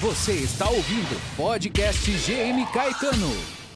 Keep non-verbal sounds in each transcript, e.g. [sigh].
Você está ouvindo podcast GM Caetano.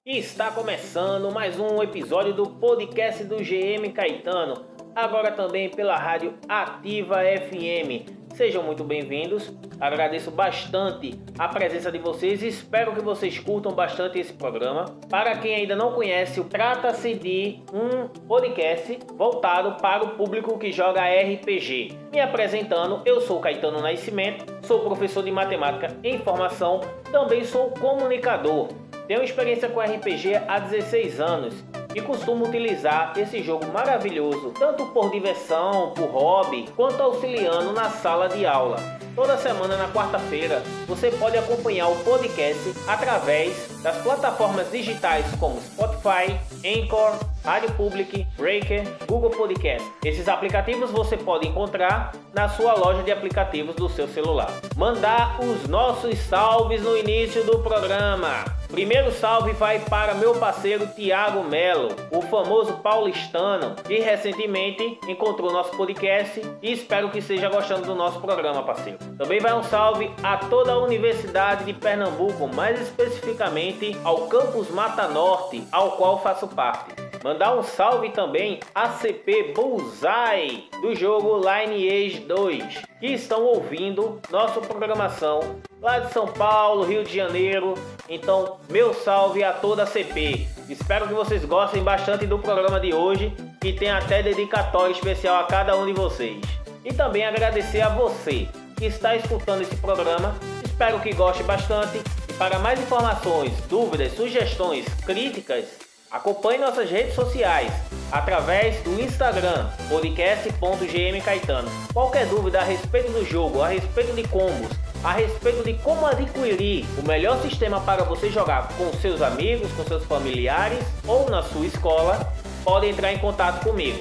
Está começando mais um episódio do podcast do GM Caetano, agora também pela rádio Ativa FM. Sejam muito bem-vindos. Agradeço bastante a presença de vocês e espero que vocês curtam bastante esse programa. Para quem ainda não conhece, trata-se de um podcast voltado para o público que joga RPG. Me apresentando, eu sou Caetano Nascimento, sou professor de matemática e informação, também sou comunicador. Tenho experiência com RPG há 16 anos e costumo utilizar esse jogo maravilhoso tanto por diversão, por hobby, quanto auxiliando na sala de aula. Toda semana na quarta-feira você pode acompanhar o podcast através das plataformas digitais como Spotify, Anchor, Rádio Public, Breaker, Google Podcast. Esses aplicativos você pode encontrar na sua loja de aplicativos do seu celular. Mandar os nossos salves no início do programa. Primeiro salve vai para meu parceiro Tiago Melo, o famoso paulistano, que recentemente encontrou nosso podcast e espero que esteja gostando do nosso programa, parceiro. Também vai um salve a toda a Universidade de Pernambuco, mais especificamente ao Campus Mata Norte, ao qual faço parte. Mandar um salve também a CP Bullseye do jogo Lineage 2, que estão ouvindo nossa programação lá de São Paulo, Rio de Janeiro. Então, meu salve a toda a CP. Espero que vocês gostem bastante do programa de hoje e tem até dedicatório especial a cada um de vocês. E também agradecer a você que está escutando esse programa. Espero que goste bastante. E para mais informações, dúvidas, sugestões, críticas, Acompanhe nossas redes sociais através do Instagram podcast.gmcaetano. Qualquer dúvida a respeito do jogo, a respeito de combos, a respeito de como adquirir o melhor sistema para você jogar com seus amigos, com seus familiares ou na sua escola, pode entrar em contato comigo.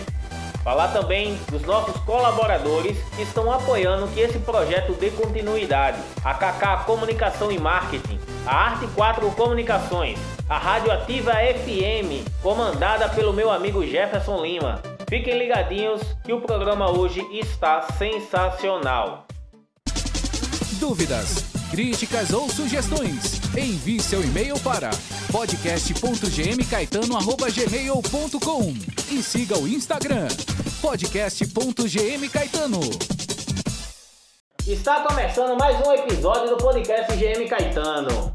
Falar também dos nossos colaboradores que estão apoiando que esse projeto dê continuidade. A KK Comunicação e Marketing, a Arte 4 Comunicações, a Rádio Ativa FM, comandada pelo meu amigo Jefferson Lima. Fiquem ligadinhos que o programa hoje está sensacional. Dúvidas, críticas ou sugestões? Envie seu e-mail para podcast.gmcaetano@gmail.com e siga o Instagram podcast.gmcaetano. Está começando mais um episódio do podcast GM Caetano.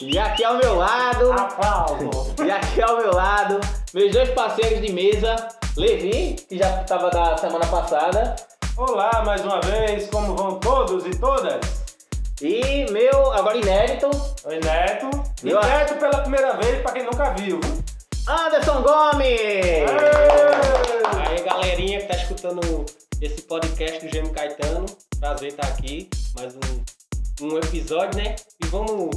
E aqui ao meu lado. Aplauso. E aqui ao meu lado, meus dois parceiros de mesa, Levi, que já estava da semana passada, Olá mais uma vez, como vão todos e todas? E meu, agora inédito, Oi, Neto. E Eu- Neto pela primeira vez, pra quem nunca viu. viu? Anderson Gomes. Ê! Aí, galerinha que tá escutando esse podcast do Gêmeo Caetano, prazer estar aqui, mais um, um episódio, né? E vamos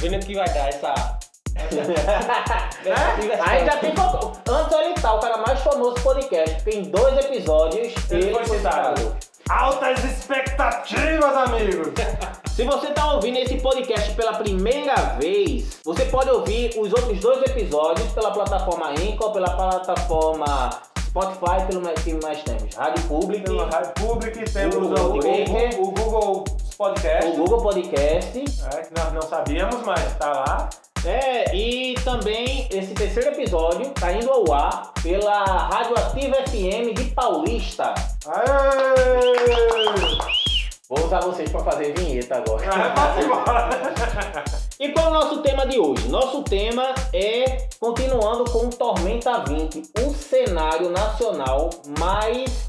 ver no que vai dar essa. essa [laughs] diversão. Aí já tem. Anderson ele tá, o cara mais famoso do podcast, porque em dois episódios Ele foi citado. Altas expectativas, amigos! [laughs] Se você está ouvindo esse podcast pela primeira vez, você pode ouvir os outros dois episódios pela plataforma Anchor, pela plataforma Spotify, pelo mais- que mais temos? Rádio Public, Pela Rádio Public, temos O o, Google o, Podcast. o Google Podcast, o Google Podcast. é, que nós não sabíamos, mas tá lá. É, e também esse terceiro episódio está indo ao ar pela Rádio Ativa FM de Paulista. Aê! Vou usar vocês para fazer vinheta agora. Ah, [laughs] embora. E qual é o nosso tema de hoje? Nosso tema é continuando com Tormenta 20, o cenário nacional mais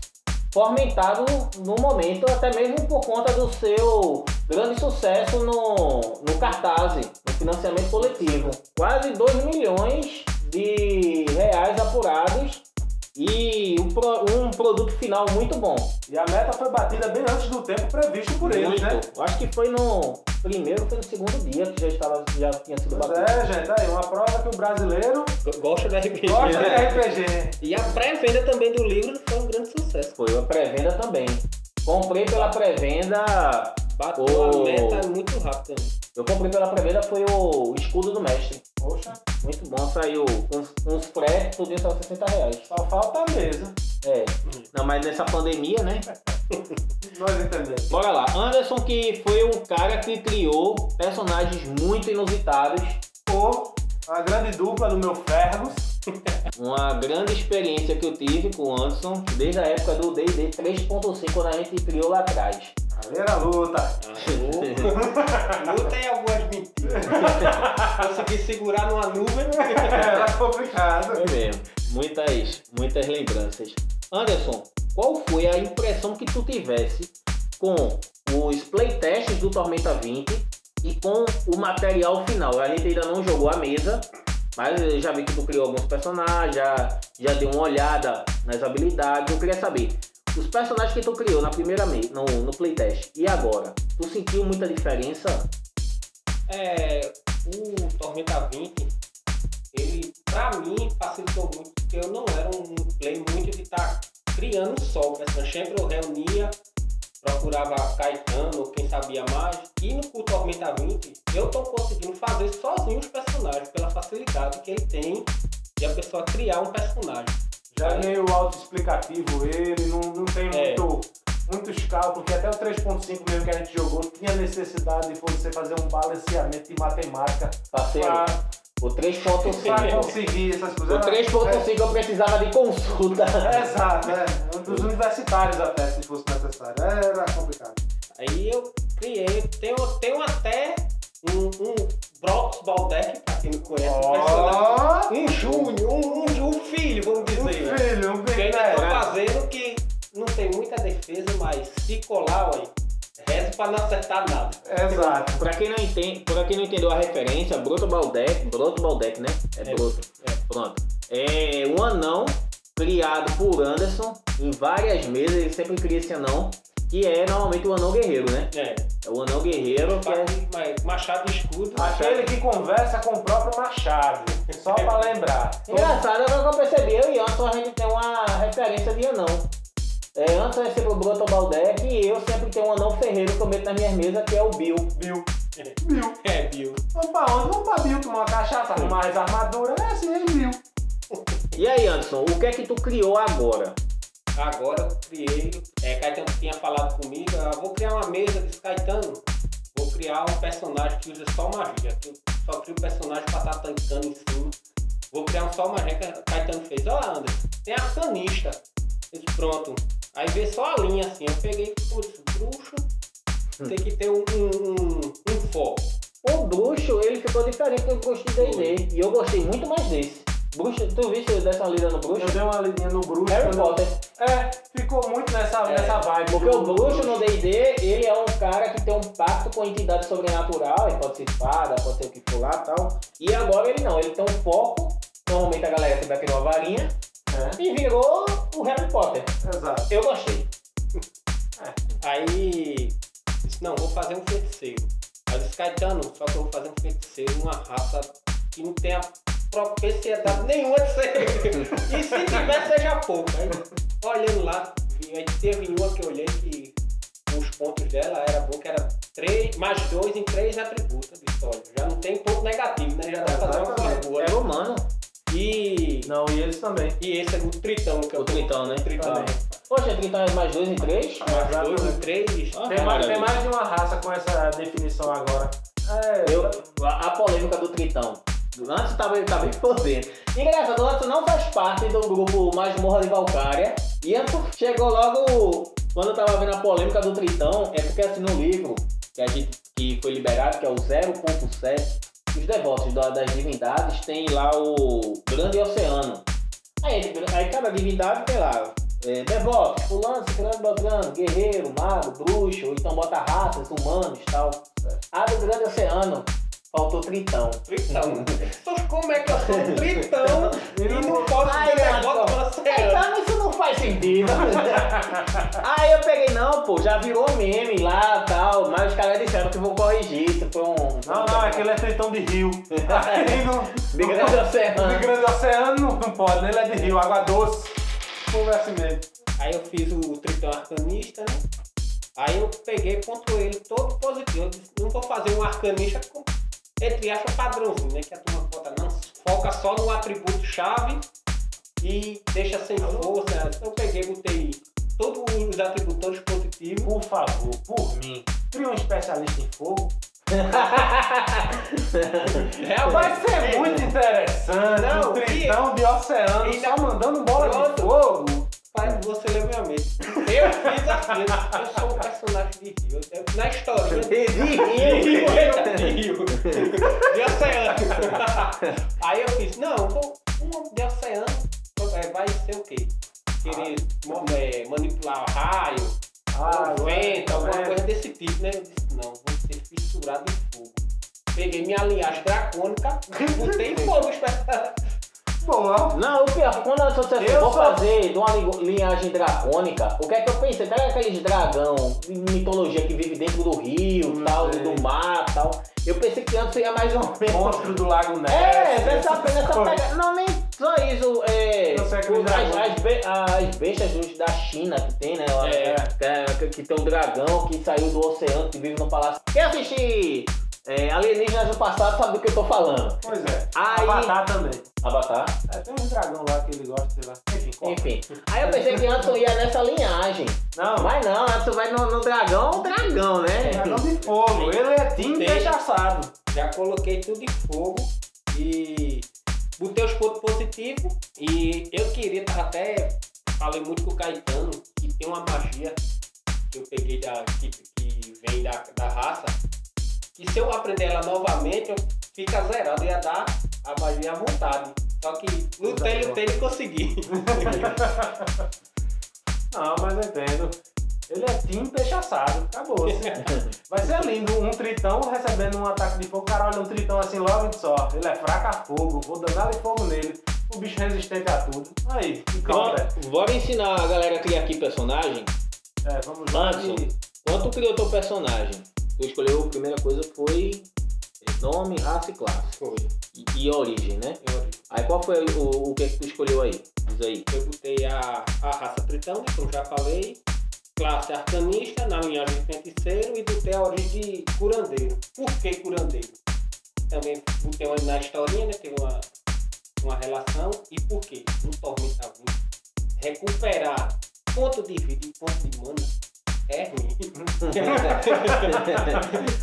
fomentado no momento, até mesmo por conta do seu grande sucesso no, no cartaz, no financiamento coletivo. Quase 2 milhões de reais apurados e um, pro- um produto final muito bom. E a meta foi batida bem antes do tempo previsto por eles, Muito. né? Acho que foi no primeiro, foi no segundo dia que já estava, já tinha sido Pois batido. é, gente, aí uma prova que o brasileiro Gosta do RPG. gosta de né? RPG. E a pré-venda também do livro foi um grande sucesso. Foi a pré-venda também. Comprei pela pré-venda Bateu O- a meta muito rápido também. Eu comprei pela pré-venda foi o escudo do mestre. Poxa, Muito bom, saiu uns, uns frete, tudo isso a 60 reais. só falta a mesa. É. Não, mas nessa pandemia, né? [laughs] Nós entendemos. Bora lá. Anderson que foi um cara que criou personagens muito inusitados. Ou a grande dupla do meu Fergus. [laughs] Uma grande experiência que eu tive com o Anderson desde a época do D&D 3.5 quando a gente criou lá atrás. Ali era a luta. Luta e algumas mentiras. [laughs] Consegui segurar numa nuvem. Era complicado. Foi mesmo. Muitas, muitas lembranças. Anderson, qual foi a impressão que tu tivesse com os playtests do Tormenta 20 e com o material final? A gente ainda não jogou a mesa, mas eu já vi que tu criou alguns personagens, já, já deu uma olhada nas habilidades. Eu queria saber, os personagens que tu criou na primeira me- no, no playtest e agora, tu sentiu muita diferença? É, o Tormenta 20, ele pra mim facilitou muito, porque eu não era um play muito de estar criando só o personagem. Sempre eu reunia, procurava Caetano quem sabia mais. E no Tormenta 20, eu tô conseguindo fazer sozinho os personagens, pela facilidade que ele tem de a pessoa criar um personagem. Já meio autoexplicativo ele, não, não tem É. muito, muitos cálculos, porque até o 3.5 mesmo que a gente jogou tinha necessidade de você fazer um balanceamento de matemática Parceiro, para o 3.5. conseguir essas coisas. O 3.5 eu precisava de consulta. É, [laughs] exato, é. Um dos universitários até, se fosse necessário. Era complicado. Aí eu criei, tenho, tenho até um, um Brox Baldeck, pra quem não conhece, um pra não acertar nada. Exato. Pra quem não entende, pra quem não entendeu a referência, Broto Baldeck, Broto Baldeck, né? É É, Broto. é. Pronto. É um anão criado por Anderson em várias mesas, ele sempre cria esse anão, que é normalmente o anão guerreiro, né? É, É o anão guerreiro que é. machado escudo. Aquele que conversa com o próprio Machado. Só pra lembrar. Engraçado, agora que eu percebi, eu e Anderson a gente tem uma referência de anão. É, Anderson é sempre o Broto Baldeck e eu sempre tenho um anão ferreiro que eu meto nas minhas mesas, que é o Bill. Bill. Bill. É, Bill. Vamos pra onde? Vamos pra Bill tomar uma cachaça, arrumar as armaduras. É assim, é Bill. E aí, Anderson, o que é que tu criou agora? Agora eu criei, é, Caetano tinha falado comigo, ah, vou criar uma mesa de Caetano, vou criar um personagem que usa só magia, que eu só crio personagem pra estar tancando em cima. Vou criar um só magia que Caetano fez. Ó, Anderson, tem arcanista. Eu disse, pronto. Aí veio só a linha assim, eu peguei, putz, bruxo, tem que ter um, um, um, um foco. O bruxo, ele ficou diferente do bruxo de D&D. E eu gostei muito mais desse. Bruxo, tu viste dessa lida no bruxo? Eu dei uma lidinha no bruxo. Harry Potter. É, ficou muito nessa, É, nessa vibe. Porque o bruxo no D&D, ele é um cara que tem um pacto com entidade sobrenatural. Ele pode ser espada, pode ser o que for lá e tal. E agora ele não, ele tem um foco. Normalmente a galera sempre aqui uma varinha. É, E virou o Harry Potter. exato. Eu gostei. [laughs] Aí disse, não, vou fazer um feiticeiro. Aí disse, Caetano, só que eu vou fazer um feiticeiro, uma raça que não tenha propriedade nenhuma de ser. [laughs] e se tiver, seja pouco. Aí, olhando lá, vi- aí teve uma que eu olhei que os pontos dela era bom, que era três, mais dois em três atributos. Disse, olha, já não tem ponto negativo, né? Já dá pra fazer uma coisa boa. É humano. E, Não, e eles também. e esse é o tritão que eu O tritão, né? Tritão. Também. Poxa, 30 é mais dois em três? Mais dois em três. Ah, Tem mais, tem mais de uma raça com essa definição agora. É, Eu, a, a polêmica do Tritão. Antes tava, tava bem por dentro. Engraçado, o Antes não faz parte do grupo Masmorra de Valkyria. E Antes chegou logo. Quando eu tava vendo a polêmica do Tritão, é porque assim no livro que, a gente, que foi liberado, que é o 0.7, os devotos da- das divindades tem lá o Grande Oceano. Aí, aí cada divindade tem lá. É, devoto, fulano, ciclano, beltrano, guerreiro, mago, bruxo, ou então bota raças, humanos e tal. A do Grande Oceano, faltou Tritão. Tritão. Poxa, como é que eu sou um tritão [laughs] e não posso Ai, ter negócio pra ser? Então isso não faz sentido. [laughs] Aí eu peguei, não, pô, já virou meme lá e tal, mas os caras disseram que vou corrigir, isso foi um... Não, não, aquele é tritão de rio. [laughs] Aí não, De grande oceano. De grande oceano não, não pode, né? ele é de rio, água doce. Conversa mesmo. Aí eu fiz o tritão arcanista, né? Aí eu peguei pontuei ele todo positivo. Eu disse, não vou fazer um arcanista com, entre aspas, padrãozinho, né? Que a turma bota, não. Foca só no atributo chave e deixa sem força. Então eu peguei, botei todos os atributores positivos. Por favor, por mim, cria um especialista em fogo. [laughs] Vai ser muito interessante. Não, um tritão de oceano e- só mandando bola de Pronto. fogo. Faz você mente. Eu fiz aquilo. Eu sou um personagem de rio. Eu- Na historinha. [laughs] De rio. De oceano. [laughs] Aí eu fiz, não, vou, um de oceano é, vai ser o quê? Querer mo- é, manipular raio, Ah, vento, alguma vento. coisa desse tipo, né? Eu disse, não, vou ser fissurado em fogo. Peguei minha linhagem dracônica, [laughs] botei em fogo, espera. Boa. Não, o pior, quando eu disse assim, Eu vou sou- fazer de uma li- linhagem dracônica, o que é que eu pensei? Pega aqueles dragão de mitologia que vive dentro do rio, Hum, tal, sei. do mar tal. Eu pensei que antes ia mais ou menos. Monstro do Lago Ness. É, nessa essas pega. Não, nem só isso. É, os as, as, be- as bestas da China que tem, né? lá, É. que, que- tem um dragão que saiu do oceano, que vive no palácio. Quem assistir é, alienígenas do passado sabe do que eu tô falando. Pois é. Aí- Avatar também. Avatar. É, tem uns dragão lá que ele gosta, sei lá. Enfim. Enfim. Aí eu pensei que Anderson ia nessa linhagem. Não, Mas não, Anderson vai no, no dragão, dragão, né? dragão de fogo. Ele é time assado. Já coloquei tudo em fogo e botei os pontos positivos. E eu queria, tava até falei muito com o Caetano, que tem uma magia que eu peguei da. que, que vem da, da raça. Que se eu aprender ela novamente, eu fica zerado, ia dar a magia à vontade. Só que lutei, lutei e consegui. Não, mas eu entendo. Ele é time peixe assado. Acabou. [laughs] Vai ser lindo. Um tritão recebendo um ataque de fogo. Cara olha um tritão assim logo e diz, ó, ele é fraco a fogo. Vou de fogo nele. O bicho resistente a tudo. Aí, que conta. Bora, bora ensinar a galera a criar aqui personagem. É, vamos lá. Anderson, de- quando tu criou teu personagem, tu escolheu, a primeira coisa foi nome, raça e classe. Foi. E, e origem, né? Eu, Aí qual foi o, o que, que tu escolheu aí? Diz aí. eu botei a, a raça tritão, né, como já falei. Classe arcanista, na linhagem de feiticeiro e botei a origem de curandeiro. Por que curandeiro? Também botei uma na historinha, né? Tem uma, uma relação. E por quê? No Tormenta 20, recuperar ponto de vida e ponto de mana é ruim.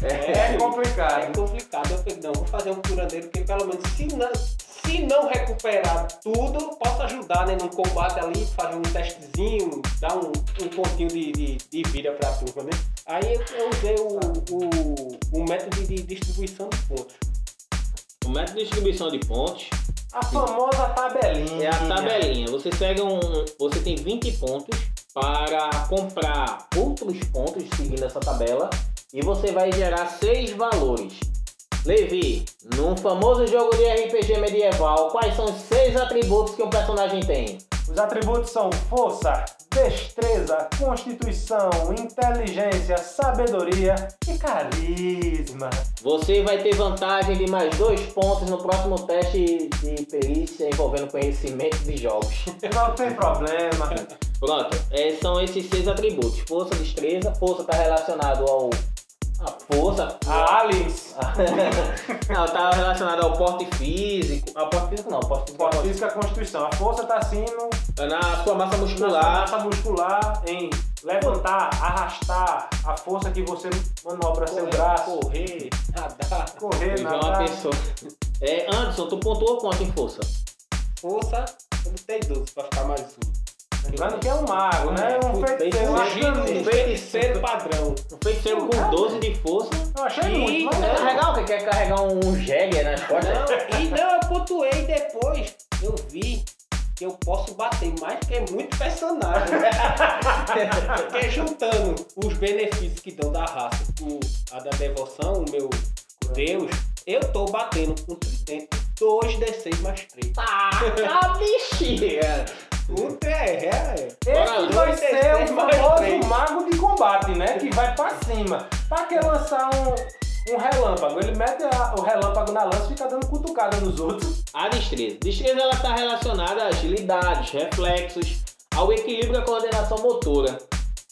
É É complicado. complicado. Eu falei, não, vou fazer um curandeiro que pelo menos se não, se não recuperar tudo, possa ajudar né, no combate ali, fazer um testezinho, dar um, um pontinho de, de, de vida pra turma, né? Aí eu, eu usei o, o, o método de distribuição de pontos. O método de distribuição de pontos A famosa tabelinha. é a tabelinha. Você pega um. Você tem 20 pontos para comprar outros pontos seguindo essa tabela e você vai gerar seis valores. Levi, num famoso jogo de RPG medieval, quais são os seis atributos que um personagem tem? Os atributos são força, destreza, constituição, inteligência, sabedoria e carisma. Você vai ter vantagem de mais dois pontos no próximo teste de perícia envolvendo conhecimento de jogos. Não tem problema. Pronto, é, são esses seis atributos. Força, destreza. Força está relacionado ao. A força. A Alice. [laughs] não, tá relacionado ao porte físico. Ao porte físico não, porte físico. Força física, constituição. A força está acima é Na sua massa na sua muscular. massa muscular em levantar, arrastar a força que você manobra seu braço, correr, nadar, correr, Igual uma nadar. pessoa. É, Anderson, tu pontuou quanto em força? força, eu botei 12 pra ficar mais um. Lembrando que é um mago, né? Um Feiticeiro, um. Um feiticeiro. Padrão. Um feiticeiro com 12 de força. Eu achei E- muito, mas Quer é. carregar o quê? Quer carregar um Jäger nas costas? Não, e não, eu pontuei depois. Eu vi que eu posso bater mais que é muito personagem. [laughs] Porque juntando os benefícios que dão da raça com a da devoção, o meu Deus, eu tô batendo com tridente 2d6 mais 3. Taca, bichinha! Um é, é. Esse vai ser o famoso mago de combate, né? Que vai pra cima. Pra que lançar um, um relâmpago? Ele mete a- o relâmpago na lança e fica dando cutucada nos outros. A destreza. Destreza ela está relacionada a agilidades, reflexos, ao equilíbrio e à coordenação motora.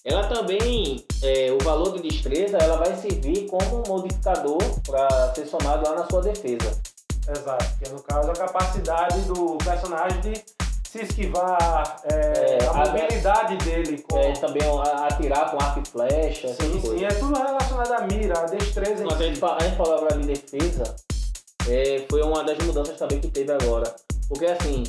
Ela também, é, o valor de destreza, ela vai servir como um modificador para ser somado lá na sua defesa. Exato, que é no caso a capacidade do personagem de se esquivar, é, É, a a- mobilidade dele com. É, também a- atirar com arco e flecha, essas sim, coisas. sim, é tudo relacionado à mira, à destreza em Mas a gente, si. a gente falou agora de defesa, é, foi uma das mudanças também que teve agora. Porque assim,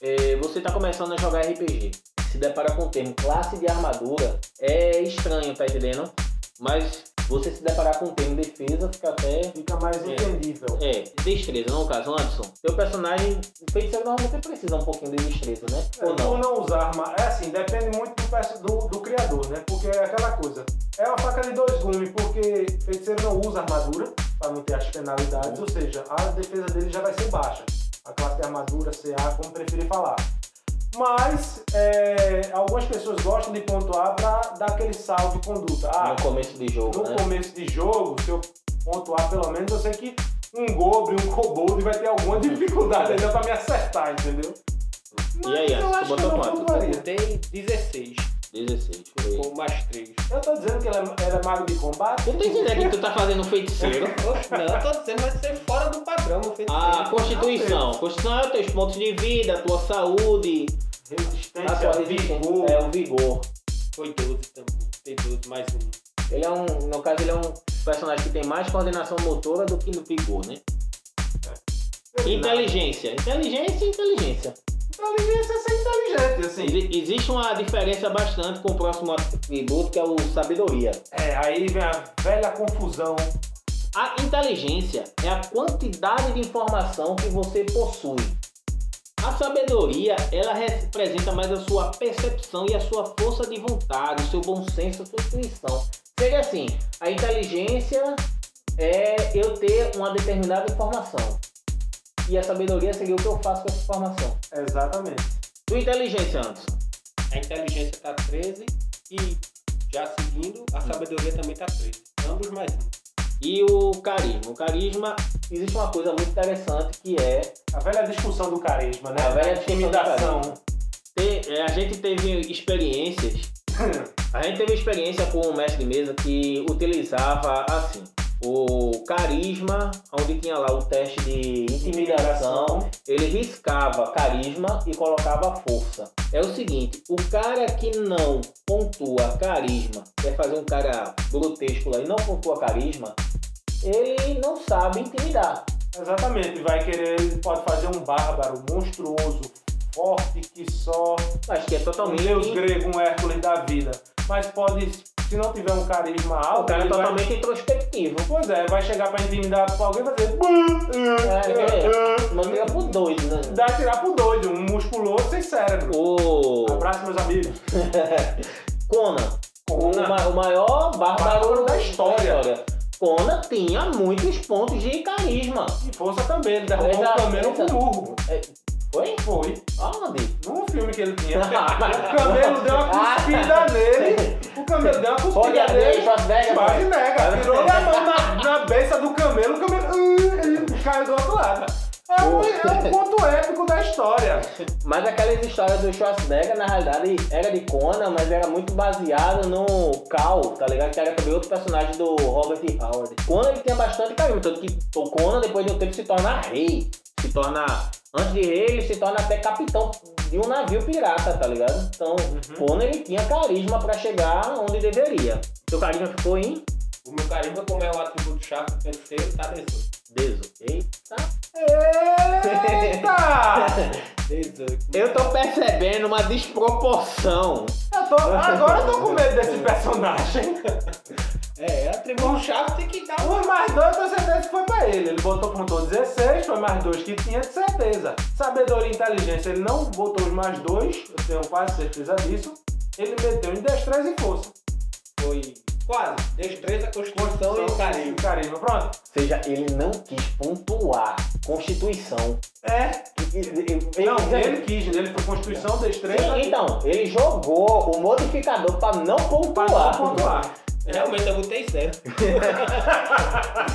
é, você está começando a jogar RPG, se depara com o termo classe de armadura, é estranho, tá entendendo? Mas você se deparar com o termo defesa fica até. Fica mais É. entendível. É, destreza, no caso, Anderson. Seu personagem, o feiticeiro normalmente precisa um pouquinho de destreza, né? Ou Por não? não usar arma, é assim, depende muito do, do, do criador, né? Porque é aquela coisa. É uma faca de dois gumes, porque feiticeiro não usa armadura, para não ter as penalidades, ou seja, a defesa dele já vai ser baixa. A classe de armadura, CA, como preferir falar. Mas é, algumas pessoas gostam de pontuar para dar aquele salto de conduta. Ah, No começo de jogo, no né? começo de jogo, se eu pontuar pelo menos, eu sei que um goblin, um kobold vai ter alguma dificuldade ainda para me acertar, entendeu? E aí, Mas eu Anderson, acho tu que eu botou não quanto? pontuaria. Botei 16, 16. foi. com mais 3. Eu tô dizendo que ele é, ele é mago de combate. Tu tá entendendo que tu tá fazendo feiticeiro? [laughs] Não, eu tô dizendo, vai ser fora do padrão. o feiticeiro. A Constituição. Constituição é os teus pontos de vida, a tua saúde, a Resistência, tua resistência. vigor. É o vigor. Foi 12 também. Tem 12 mais um. Ele é um, no caso, ele é um personagem que tem mais coordenação motora do que no vigor, né? Inteligência. Inteligência e inteligência. Inteligência é ser inteligente, assim. Exi- Existe uma diferença bastante com o próximo atributo, que é o sabedoria. É, aí vem a velha confusão. A inteligência é a quantidade de informação que você possui. A sabedoria, ela representa mais a sua percepção e a sua força de vontade, o seu bom senso, a sua intuição. Seria assim, a inteligência é eu ter uma determinada informação. E a sabedoria seria o que eu faço com essa informação. Exatamente. Tua inteligência, Anderson. A inteligência tá 13 e já seguindo, a sabedoria também tá 13. Ambos mais um. E o carisma. O carisma, existe uma coisa muito interessante que é A velha discussão do carisma, né? A velha intimidação. é, a gente teve experiências. [laughs] A gente teve experiência com um mestre de mesa que utilizava assim o carisma, onde tinha lá o teste de intimidação, ele riscava carisma e colocava força. É o seguinte, o cara que não pontua carisma, quer fazer um cara grotesco lá e não pontua carisma, ele não sabe intimidar. Exatamente. Vai querer, ele pode fazer um bárbaro monstruoso, forte que só Acho que é um totalmente. deus grego, um Hércules da vida. Mas pode, se não tiver um carisma alto, O cara é ele vai- totalmente introspectivo. Pois é, vai chegar pra intimidar pra alguém e vai dizer. É, é. Manteiga por dois, né? Dá tirar pro doido, um musculoso sem cérebro. O Abraço, meus amigos. [laughs] Conan. O, Conan. ma- o maior bárbaro Bárbaro da história. Conan tinha muitos pontos de carisma. E força também, ele derrubou Exato, camelo com exato. burro. É, Foi? Foi. Aonde? Num filme que ele tinha. [laughs] o camelo deu uma cuspida nele. O camelo deu uma cuspida Olha, nele. Schwarzenegger, Quase pô. nega. Tirou a mão na, na beça do camelo, o camelo uh, ele caiu do outro lado. É um, é um ponto épico da história. Mas aquelas histórias do Schwarzenegger, na realidade, era de Conan, mas era muito baseado no Cal, tá ligado? Que era também outro personagem do Robert. Howard. Conan ele tinha bastante carisma, tanto que o Conan, depois de um tempo, se torna rei. Se torna. Antes de rei, ele se torna até capitão de um navio pirata, tá ligado? Então, Conan ele tinha carisma pra chegar onde deveria. Seu carisma ficou em O meu carisma, como é o atributo chave do feiticeiro, tá 18. 18. Eita. Eita! [laughs] 18. Eu tô percebendo uma desproporção. Eu tô- agora eu tô com medo desse personagem. [laughs] É, atributo chave tem que dar. Um mais dois, eu tenho certeza que foi pra ele. Ele botou, pontuou 16, foi mais dois que tinha, de certeza. Sabedoria e inteligência, ele não botou os mais dois, eu tenho quase certeza disso. Ele meteu em destreza e força. Foi quase. Destreza, constituição e carisma. Carisma, pronto. Ou seja, ele não quis pontuar Constituição. É. Não, ele quis, ele foi Constituição, destreza Sim, então, ele jogou o modificador para não pra pontuar. não pontuar. Realmente eu botei zero. [laughs]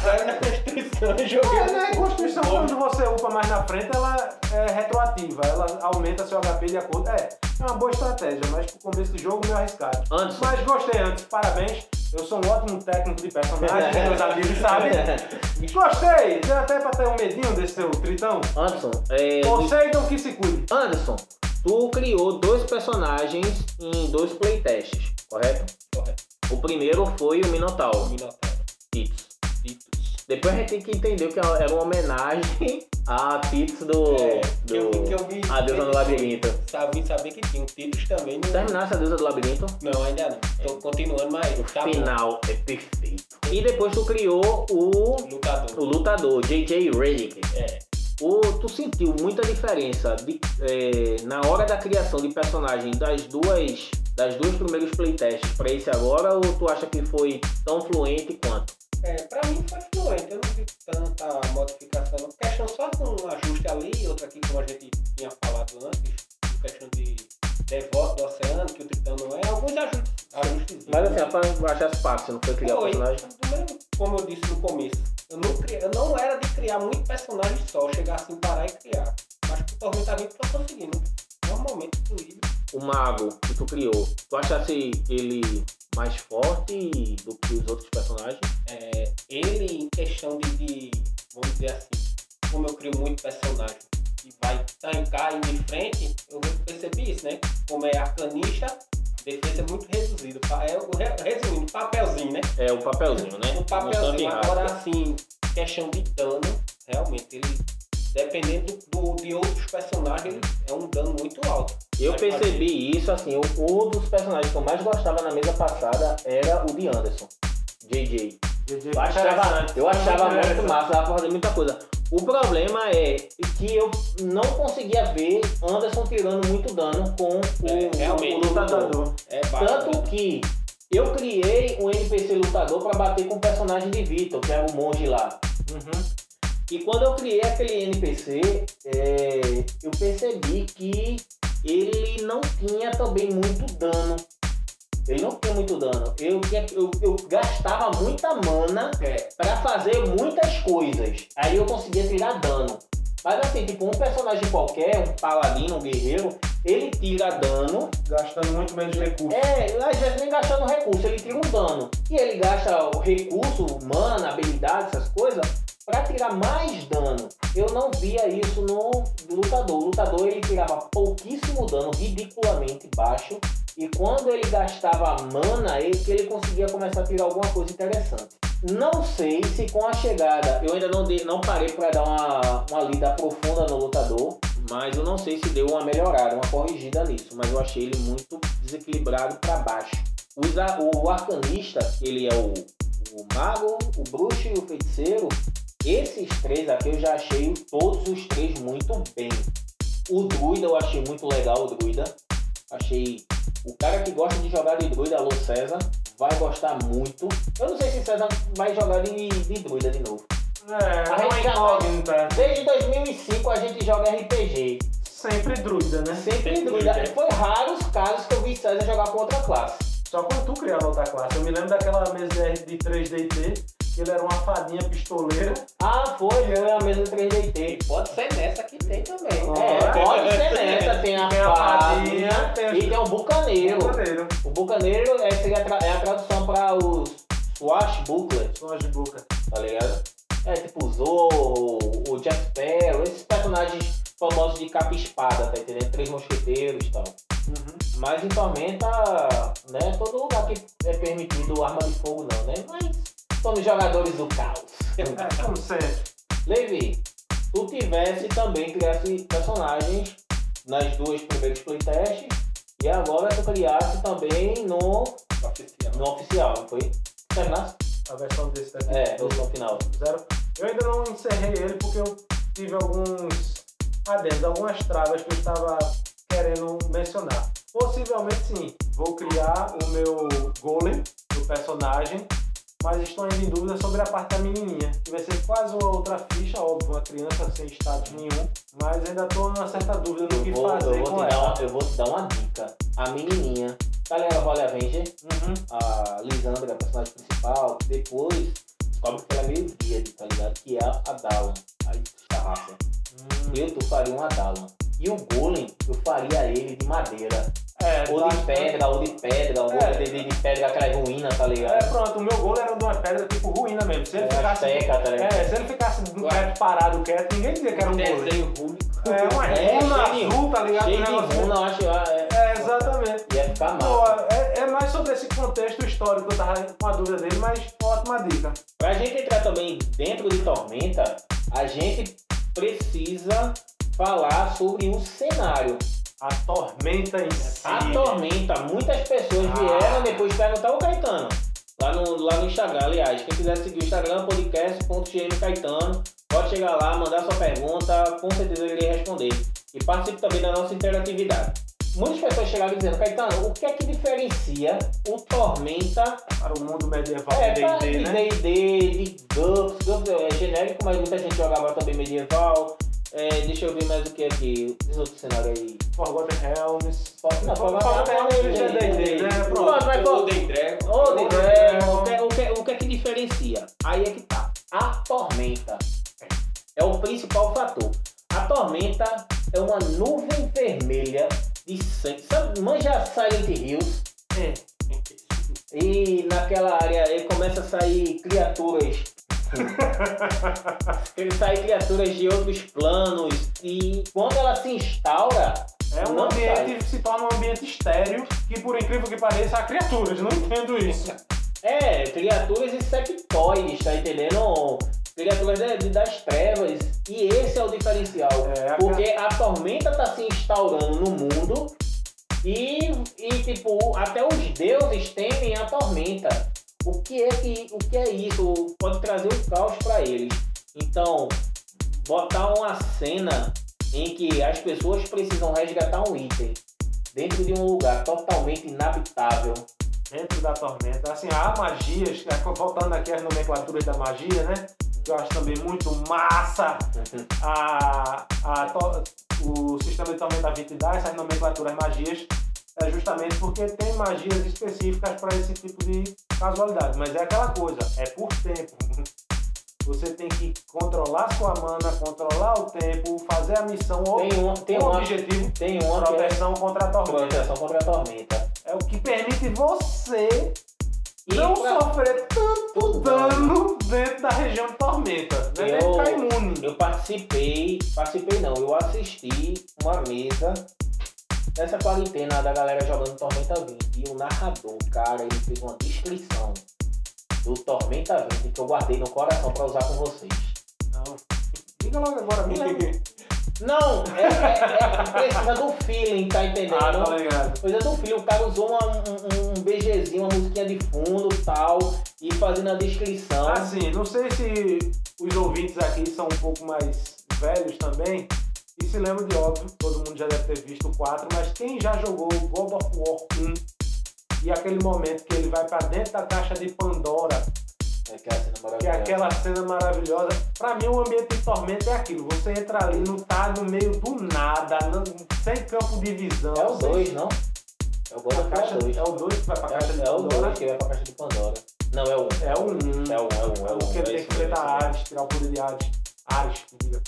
zero na constituição e joguei. É Constituição quando você upa mais na frente, ela é retroativa. Ela aumenta seu HP de acordo. É, é uma boa estratégia, mas pro começo do jogo, meio arriscado. Anderson. Mas gostei antes, parabéns. Eu sou um ótimo técnico de personagem, [laughs] meus amigos sabem. [laughs] Gostei! Deu até pra ter um medinho desse seu tritão. Anderson, é, Poseidon que se cuide. Anderson, tu criou dois personagens em dois playtests, correto? Correto. O primeiro foi o Minotauro, Minotauro. Titus. Titus. Depois a gente tem que entender que era uma homenagem [laughs] a Titus do. É, do que eu vi- que eu vi- A Deusa do Labirinto. Sabe, saber que tinha um Titus também no. Terminasse a Deusa do Labirinto? Não, ainda não. Tô continuando, mas O tá bom. final é perfeito. E depois tu criou o, o Lutador. lutador, JJ Redick. É. O, tu sentiu muita diferença de, é, na hora da criação de personagem das duas das duas primeiros playtests pra esse agora ou tu acha que foi tão fluente quanto? É, pra mim foi fluente, eu não vi tanta modificação. Questão só com um ajuste ali, outra aqui como a gente tinha falado antes, questão de devoto do oceano, que o Tritão não é, alguns ajustes. ajustes Mas assim, rapaz, eu achasse fácil, não foi criar o Foi, personagem? mesmo, como eu disse no começo, eu não, cria- eu não era de criar muito personagem só, chegar assim, parar e criar. Mas com o Tormenta 20 tô conseguindo. O mago que tu criou, tu achasse ele mais forte do que os outros personagens? É, ele em questão de, de, vamos dizer assim, como eu crio muito personagem e vai tancar e de frente, eu percebi isso, né? Como é arcanista, defesa é muito reduzida. É, o re- resumindo, papelzinho, né? É o papelzinho, né? Um No papelzinho. Agora, assim, questão de dano, realmente, ele, dependendo do, de outros personagens, é um dano muito alto. Eu Mas, percebi isso, assim, o- um dos personagens que eu mais gostava na mesa passada era o de Anderson, JJ. GG, Eu achava, interessante. eu achava muito massa, dava pra fazer muita coisa. O problema é que eu não conseguia ver Anderson tirando muito dano com o, É, realmente. o lutador. É. Tanto que eu criei um NPC lutador para bater com o personagem de Vitor, que era o monge lá. Uhum. E quando eu criei aquele NPC, é, eu percebi que ele não tinha também muito dano. Ele não tinha muito dano. Eu, eu, eu gastava muita mana É, pra fazer muitas coisas. Aí eu conseguia tirar dano. Mas assim, tipo, um personagem qualquer, um paladino, um guerreiro, ele tira dano. Gastando muito menos recursos. É, às vezes nem gastando recurso, ele tira um dano. E ele gasta o recurso, mana, habilidade, essas coisas, pra tirar mais dano. Eu não via isso no lutador. O lutador ele tirava pouquíssimo dano, ridiculamente baixo. E quando ele gastava mana, ele, que ele conseguia começar a tirar alguma coisa interessante. Não sei se com a chegada, eu ainda não, dei, não parei para dar uma, uma lida profunda no lutador, mas eu não sei se deu uma melhorada, uma corrigida nisso, mas eu achei ele muito desequilibrado para baixo. A- o arcanista, ele é o, o mago, o bruxo e o feiticeiro, esses três aqui eu já achei todos os três muito bem. O druida eu achei muito legal, o druida. Achei o cara que gosta de jogar de druida, alô César, vai gostar muito. Eu não sei se César vai jogar de, de druida de novo. É, A é gente já- incógnita. Desde 2005 a gente joga RPG. Sempre druida, né? Sempre druida. Foi raros os casos que eu vi César jogar com outra classe. Só quando tu criava outra classe. Eu me lembro daquela mesa de 3DT, que ele era uma fadinha pistoleira. [laughs] Ah, foi, foi a mesa 3DT. pode ser nessa que tem também. É, pode ser nessa. Tem a Tem a fadinha fadinha, tem a- e tem o bucaneiro. Maneiro. O bucaneiro é, seria é a tradução para os swashbucklers. São as de boca. tá ligado? É tipo o Zorro, o Jack Sparrow, esses personagens famosos de capa e espada, tá entendendo? Três mosqueteiros e tal. Uhum. Mas em Tormenta, né, todo lugar que é permitido arma de fogo não, né? Mas somos jogadores do caos. É, como sempre. Levi, tu tivesse também criasse personagens nas duas primeiras playtests e agora tu criasse também no, Oficial. no oficial, não foi? Terminasse? A versão desse daqui. É, a versão final. Zero. Eu ainda não encerrei ele porque eu tive alguns adendos, algumas travas que eu estava querendo mencionar. Possivelmente sim, vou criar o meu golem do personagem, mas estou ainda em dúvida sobre a parte da menininha, que vai ser quase uma outra ficha, óbvio, uma criança sem status nenhum, mas ainda estou numa certa dúvida do que Eu vou, fazer eu, vou com te dar ela. uma, eu vou te dar uma dica. A menininha, tá ligado? a Holly Avenger, Uhum. a Lisandra, a personagem principal, depois descobre que ela é meio guia, tá ligado? Que é a Dawn, a estarraça. faria um Adalan. E o golem, eu faria ele de madeira. É, Ou de pedra, ou de pedra, ou É. de, de, de pedra, aquela ruína, tá ligado? É, pronto, o meu gol era de uma pedra tipo ruína mesmo. Se ele É, ficasse. azteca, tá ligado? É, se ele ficasse Ué. quieto, parado, quieto, ninguém dizia que era um gol. Desenho público. É, uma É, runa cheio de- azul, tá ligado? Cheio Um de runa, eu acho. É, É, exatamente. ia ficar Pô, massa. é, é mais sobre esse contexto histórico, eu tava com a dúvida dele, mas ótima dica. Pra gente entrar também dentro de Tormenta, a gente precisa falar sobre o cenário. A tormenta em si. A Tormenta, muitas pessoas vieram depois perguntar o Caetano. Lá no, lá no Instagram, aliás. Quem quiser seguir o Instagram, podcast.gmcaetano, pode chegar lá, mandar sua pergunta, com certeza ele irei responder. E participe também da nossa interatividade. Muitas pessoas chegaram dizendo, Caetano, o que é que diferencia o Tormenta Para o mundo medieval é, D&D, né? D&D, de GURPS, GURPS é genérico, mas muita gente jogava também medieval. É, deixa eu ver mais o que aqui, os outros cenários aí. Forgotten Realms. Não, Forgotten Realms é é D&D, né? Pronto, mas. Ô, de Ô, Dragon, Dragon. o que, o, que, o que é que diferencia? Aí é que tá. A tormenta é o principal fator. A tormenta é uma nuvem vermelha de sangue. Sabe, manja Silent Hills? É. E naquela área aí começa a sair criaturas. [laughs] Ele sai criaturas de outros planos. E quando ela se instaura. É um não sai. ambiente, se torna um ambiente estéreo, que por incrível que pareça, há criaturas. Não entendo isso. É, criaturas insectoides, tá entendendo? Criaturas das trevas. E esse é o diferencial. É, a- porque a tormenta tá se instaurando no mundo. E, e tipo, até os deuses temem a tormenta. O que é que o que é isso? Pode trazer o caos para eles. Então, botar uma cena em que as pessoas precisam resgatar um item dentro de um lugar totalmente inabitável. Dentro da tormenta. Assim, há magias, né, voltando aqui às nomenclaturas da magia, né? Que eu acho também muito massa. [laughs] A, a, to- o sistema de tormenta 20 dá essas nomenclaturas magias é justamente porque tem magias específicas para esse tipo de casualidade. Mas é aquela coisa, é por tempo. Você tem que controlar sua mana, controlar o tempo, fazer a missão ou Tem um, tem o uma, objetivo, tem uma que é proteção contra a tormenta. proteção contra a tormenta. É o que permite você E não pra- sofrer tanto dano dentro da região de tormenta. É nem Eu-. Eu participei, participei não, eu assisti uma mesa nessa quarentena da galera jogando Tormenta 20 e o narrador, cara, ele fez uma descrição do Tormenta 20 que eu guardei no coração pra usar com vocês. Não. Diga logo agora, me lembra. Não, é, é- é- precisa do feeling, tá entendendo? Ah, tá ligado. Coisa do filho, o cara usou uma- um, um BGzinho, uma musiquinha de fundo tal, e fazendo a descrição. Assim, não sei se os ouvintes aqui são um pouco mais velhos também e se lembram de óbvio, todo mundo já deve ter visto o 4, mas quem já jogou God of War 1 e aquele momento que ele vai pra dentro da caixa de Pandora, É que é que é aquela cena maravilhosa, pra mim o ambiente de tormenta é aquilo, você entra ali, não tá no meio do nada, não- sem campo de visão. É o sem- 2, não? É o God caixa, 2. é o 2 que vai pra caixa de É o Pandora. 2 que vai pra caixa de Pandora. Não, é o 1. É o 1. É o 1, é o 1, é o 1. Porque ele tem que enfrentar Ares, tirar o poder de Ares. Ares, que diga.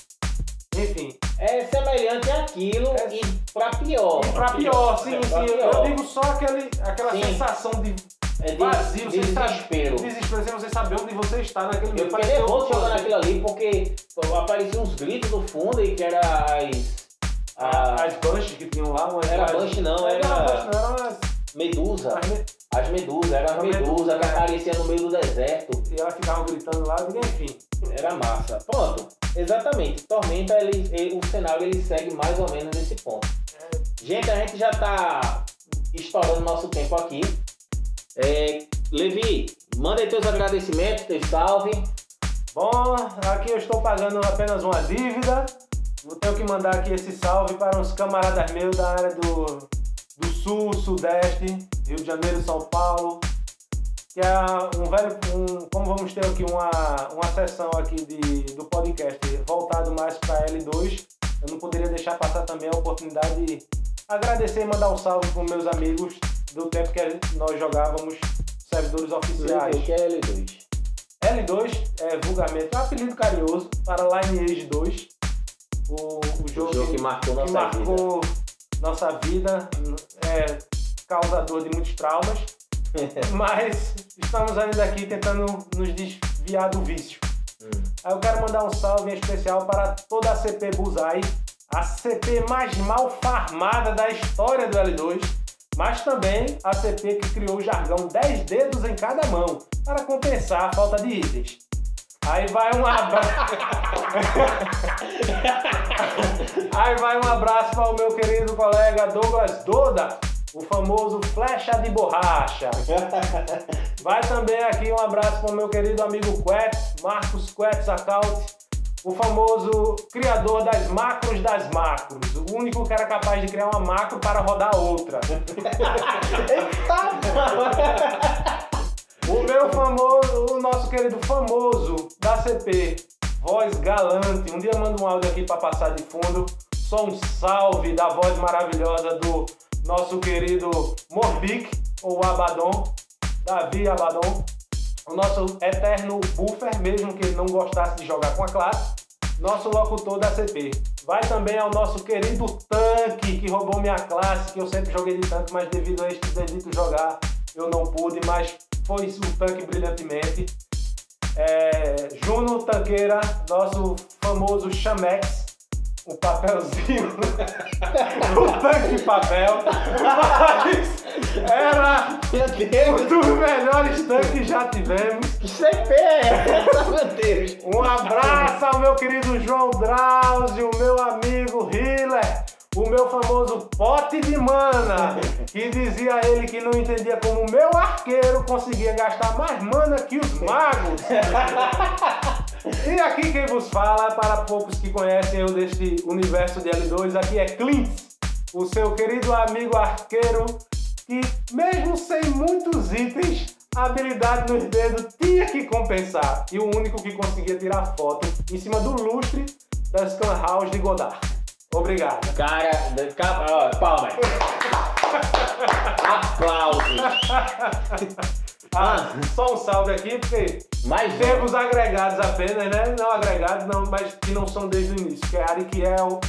Enfim, É semelhante àquilo É- e pra pior. e pra pior, sim, É, sim. pra Eu pior. digo só aquele, aquela Sim. sensação de É de, vazio, de você desespero. desespero, sem você saber onde você está naquele Eu meio. fiquei nervoso jogando aquilo ali porque apareciam uns gritos do fundo e que era as. A- a- As bunches que tinham lá, umas. Era bunch não, Não era- era bunch, não, era. Medusa. umas me- As medusas, eram as A medusas medusa, que é. apareciam no meio do deserto. E elas ficavam gritando lá, enfim. Era massa. Pronto, exatamente. Tormenta, ele, ele- o cenário ele segue mais ou menos nesse ponto. Gente, a gente já tá estourando nosso tempo aqui. É, Levi, manda aí teus agradecimentos, teu salve. Bom, aqui eu estou pagando apenas uma dívida. Vou ter que mandar aqui esse salve para uns camaradas meus da área do, do Sul, Sudeste, Rio de Janeiro, São Paulo. Que é um velho. Um, como vamos ter aqui uma, uma sessão aqui de, do podcast voltado mais para L2, eu não poderia deixar passar também a oportunidade de agradecer e mandar um salve para os meus amigos do tempo que nós jogávamos servidores oficiais. O que é L2? L2 é vulgarmente um apelido carinhoso para Lineage 2. o, o jogo, O jogo que marcou que marcou nossa vida, é causador de muitos traumas, [laughs] mas estamos ainda aqui tentando nos desviar do vício. Hum. Aí eu quero mandar um salve em especial para toda a CP Buzai, a CP mais mal farmada da história do L2, mas também a CP que criou o jargão 10 dedos em cada mão para compensar a falta de itens. Aí vai um abraço. [laughs] Aí vai um abraço para o meu querido colega Douglas Doda, o famoso flecha de borracha. [laughs] Vai também aqui um abraço para o meu querido amigo Quetz, Marcos Quetz Account, o famoso criador das macros das macros, o único que era capaz de criar uma macro para rodar outra. [laughs] [laughs] O meu famoso, o nosso querido famoso da CP, voz galante. Um dia manda um áudio aqui para passar de fundo. Só um salve da voz maravilhosa do nosso querido Morbic, ou Abaddon, Davi Abaddon. O nosso eterno buffer, mesmo que ele não gostasse de jogar com a classe. Nosso locutor da CP. Vai também ao nosso querido tanque, que roubou minha classe, que eu sempre joguei de tanque, mas devido a este bendito jogar, eu não pude, mas foi o tanque brilhantemente. É, Juno Tanqueira, nosso famoso Chamex, o papelzinho, [laughs] o tanque de papel, mas era um dos melhores tanques que já tivemos. CP é essa, meu Deus? Um abraço ao meu querido João Drauzio, meu amigo Hiller, o meu famoso pote de mana, que dizia ele que não entendia como o meu arqueiro conseguia gastar mais mana que os magos. [laughs] E aqui quem vos fala, para poucos que conhecem eu deste universo de L2, aqui é Clint, o seu querido amigo arqueiro, que mesmo sem muitos itens, a habilidade nos dedos tinha que compensar. E o único que conseguia tirar foto em cima do lustre das Clan House de Godard. Obrigado. Cara, palmas. [laughs] Aplausos. [laughs] Ah, só um salve aqui, porque Mais temos agregados apenas, né? Não agregados, não, mas que não são desde o início, que é Arikiel,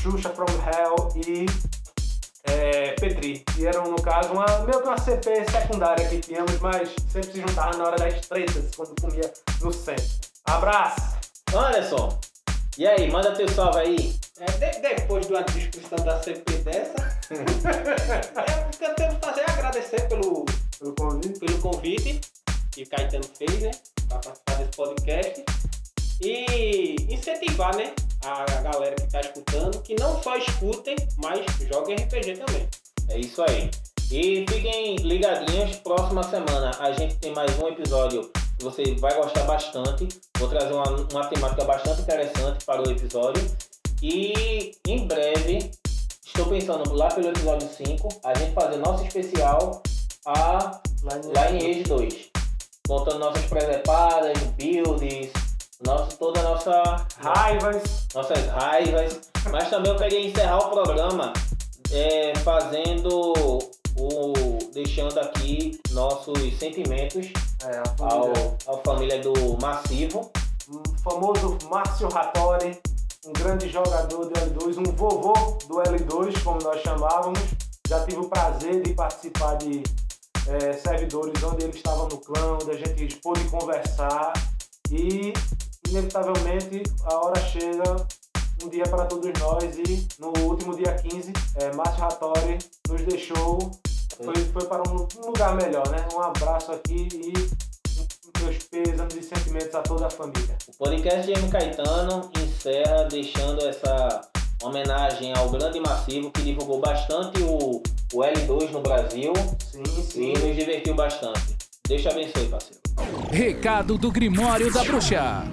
Xuxa from Hell e é, Petri. E eram, no caso, uma, meio que uma CP secundária que tínhamos, mas sempre se juntavam na hora das tretas, quando comia no centro. Abraço! Anderson, e aí, manda teu salve aí. É, de- depois de uma descrição da CP dessa, [laughs] é, eu tenho que fazer agradecer pelo, Pelo convite. Convite que o Caetano fez, né? Para participar desse podcast. E incentivar, né? A galera que está escutando, que não só escutem, mas joguem RPG também. É isso aí. E fiquem ligadinhos, próxima semana a gente tem mais um episódio que você vai gostar bastante. Vou trazer uma, uma temática bastante interessante para o episódio. E em breve, estou pensando lá pelo episódio 5, a gente fazer nosso especial a Lineage 2. Contando nossas presepadas, builds, nosso, toda a nossa Raivas. nossas raivas. Mas também eu queria encerrar o programa é, fazendo o. deixando aqui nossos sentimentos É, ao, família. ao família do Massivo. o famoso Márcio Rattori, um grande jogador do L2, um vovô do L2, como nós chamávamos. Já tive o prazer de participar de eh, servidores onde ele estava no clã, onde a gente pôde conversar e, inevitavelmente, a hora chega um dia para todos nós e no último dia 15, eh, Márcio Rattori nos deixou, foi, foi para um um lugar melhor, né? Um abraço aqui e meus pêsames e sentimentos a toda a família. O podcast de M. Caetano encerra deixando essa homenagem ao grande Massivo que divulgou bastante o, o L2 no Brasil Sim, e sim. nos divertiu bastante. Te abençoe, parceiro. Recado do Grimório da Bruxa.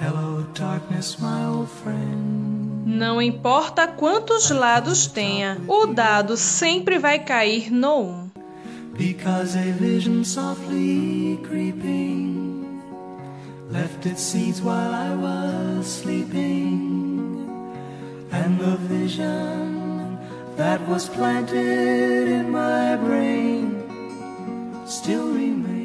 Hello, darkness, my old friend. Não importa quantos lados tenha, o dado sempre vai cair no 1. Because a vision softly creeping left its seeds while I was sleeping. And the vision that was planted in my brain still remains.